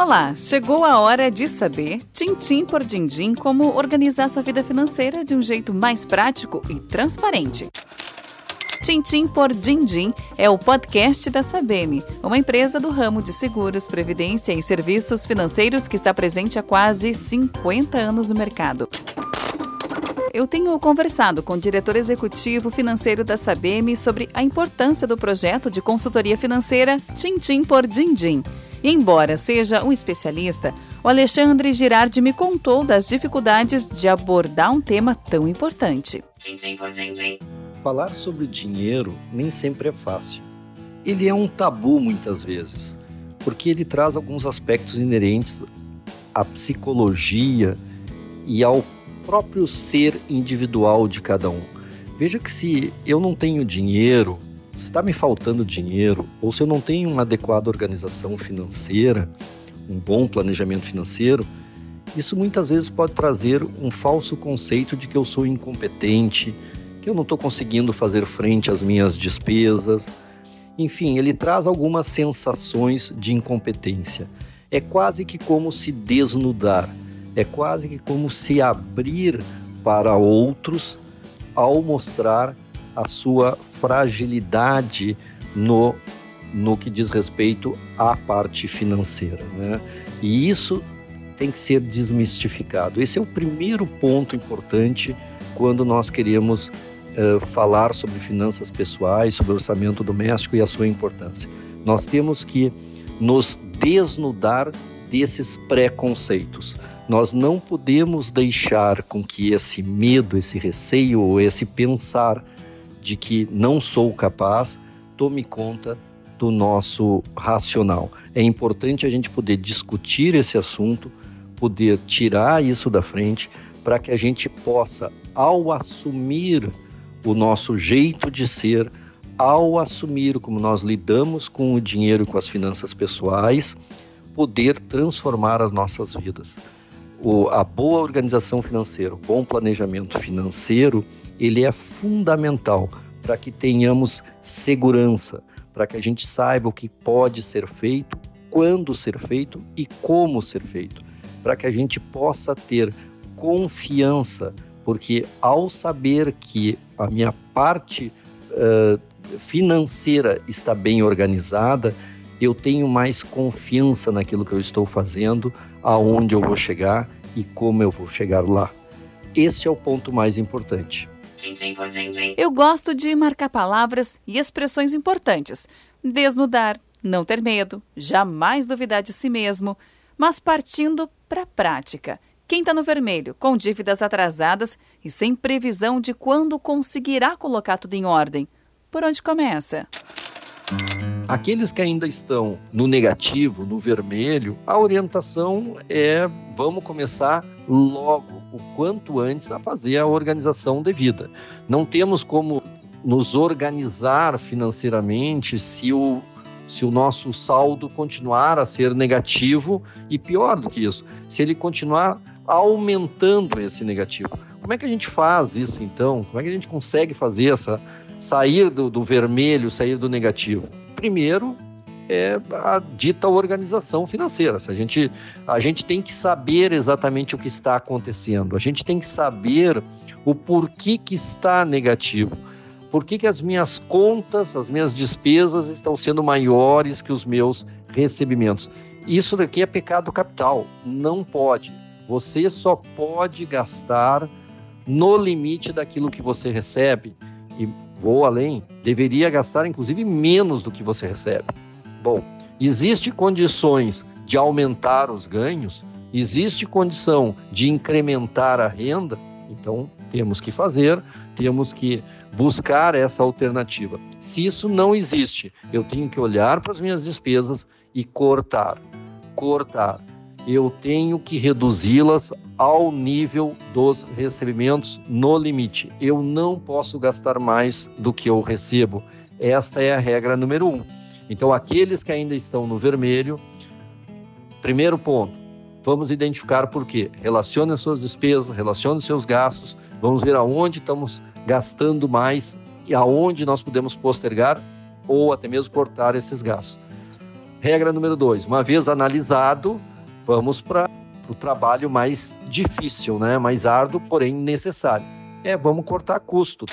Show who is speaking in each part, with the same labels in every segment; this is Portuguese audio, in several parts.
Speaker 1: Olá, chegou a hora de saber, tintim por din-din, como organizar sua vida financeira de um jeito mais prático e transparente. Tintim por Din-Din é o podcast da Sabem, uma empresa do ramo de seguros, previdência e serviços financeiros que está presente há quase 50 anos no mercado. Eu tenho conversado com o diretor executivo financeiro da Sabem sobre a importância do projeto de consultoria financeira Tintim por Din-Din. E embora seja um especialista, o Alexandre Girardi me contou das dificuldades de abordar um tema tão importante.
Speaker 2: Falar sobre dinheiro nem sempre é fácil. Ele é um tabu muitas vezes, porque ele traz alguns aspectos inerentes à psicologia e ao próprio ser individual de cada um. Veja que se eu não tenho dinheiro, se está me faltando dinheiro, ou se eu não tenho uma adequada organização financeira, um bom planejamento financeiro, isso muitas vezes pode trazer um falso conceito de que eu sou incompetente, que eu não estou conseguindo fazer frente às minhas despesas. Enfim, ele traz algumas sensações de incompetência. É quase que como se desnudar, é quase que como se abrir para outros ao mostrar a sua fragilidade no, no que diz respeito à parte financeira. Né? E isso tem que ser desmistificado. Esse é o primeiro ponto importante quando nós queremos uh, falar sobre finanças pessoais, sobre orçamento doméstico e a sua importância. Nós temos que nos desnudar desses preconceitos. Nós não podemos deixar com que esse medo, esse receio ou esse pensar de que não sou capaz tome conta do nosso racional. É importante a gente poder discutir esse assunto, poder tirar isso da frente, para que a gente possa, ao assumir o nosso jeito de ser, ao assumir como nós lidamos com o dinheiro e com as finanças pessoais, poder transformar as nossas vidas. O, a boa organização financeira, o bom planejamento financeiro, ele é fundamental para que tenhamos segurança, para que a gente saiba o que pode ser feito, quando ser feito e como ser feito, para que a gente possa ter confiança porque ao saber que a minha parte uh, financeira está bem organizada, eu tenho mais confiança naquilo que eu estou fazendo, aonde eu vou chegar e como eu vou chegar lá. Esse é o ponto mais importante.
Speaker 1: Eu gosto de marcar palavras e expressões importantes. Desnudar, não ter medo, jamais duvidar de si mesmo, mas partindo para a prática. Quem está no vermelho, com dívidas atrasadas e sem previsão de quando conseguirá colocar tudo em ordem, por onde começa?
Speaker 2: Aqueles que ainda estão no negativo, no vermelho, a orientação é vamos começar logo, o quanto antes, a fazer a organização devida. Não temos como nos organizar financeiramente se o se o nosso saldo continuar a ser negativo e pior do que isso, se ele continuar aumentando esse negativo. Como é que a gente faz isso então? Como é que a gente consegue fazer essa sair do, do vermelho, sair do negativo? Primeiro é a dita organização financeira. A gente, a gente tem que saber exatamente o que está acontecendo. A gente tem que saber o porquê que está negativo. Por que, que as minhas contas, as minhas despesas estão sendo maiores que os meus recebimentos? Isso daqui é pecado capital. Não pode. Você só pode gastar no limite daquilo que você recebe. E vou além, deveria gastar inclusive menos do que você recebe. Bom, existe condições de aumentar os ganhos, existe condição de incrementar a renda, então temos que fazer, temos que buscar essa alternativa. Se isso não existe, eu tenho que olhar para as minhas despesas e cortar. Cortar eu tenho que reduzi-las ao nível dos recebimentos no limite. Eu não posso gastar mais do que eu recebo. Esta é a regra número um. Então, aqueles que ainda estão no vermelho, primeiro ponto, vamos identificar por quê. Relacione as suas despesas, relacione os seus gastos, vamos ver aonde estamos gastando mais e aonde nós podemos postergar ou até mesmo cortar esses gastos. Regra número dois, uma vez analisado vamos para o trabalho mais difícil, né? mais árduo, porém necessário. É, vamos cortar custo.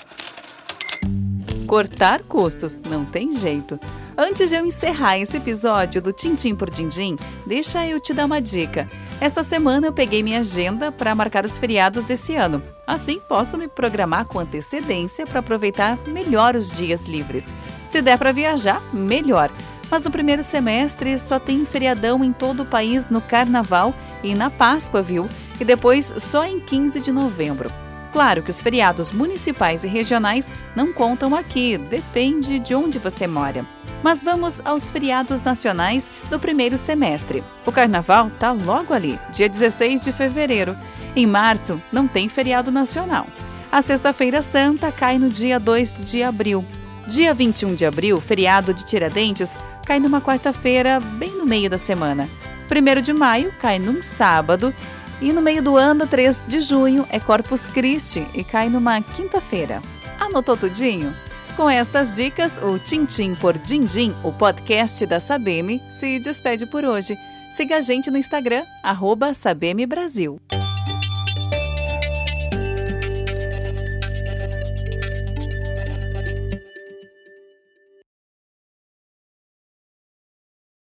Speaker 1: Cortar custos, não tem jeito. Antes de eu encerrar esse episódio do Tintim por Dindim, deixa eu te dar uma dica. Essa semana eu peguei minha agenda para marcar os feriados desse ano. Assim, posso me programar com antecedência para aproveitar melhor os dias livres. Se der para viajar, melhor. Mas no primeiro semestre só tem feriadão em todo o país no Carnaval e na Páscoa, viu? E depois só em 15 de novembro. Claro que os feriados municipais e regionais não contam aqui, depende de onde você mora. Mas vamos aos feriados nacionais do primeiro semestre. O carnaval tá logo ali, dia 16 de fevereiro. Em março, não tem feriado nacional. A Sexta-feira Santa cai no dia 2 de abril. Dia 21 de abril, feriado de Tiradentes, cai numa quarta-feira, bem no meio da semana. 1 de maio cai num sábado e no meio do ano, 3 de junho, é Corpus Christi e cai numa quinta-feira. Anotou tudinho? Com estas dicas, o Tintim por Dindim, o podcast da Sabeme, se despede por hoje. Siga a gente no Instagram, arroba Sabeme Brasil.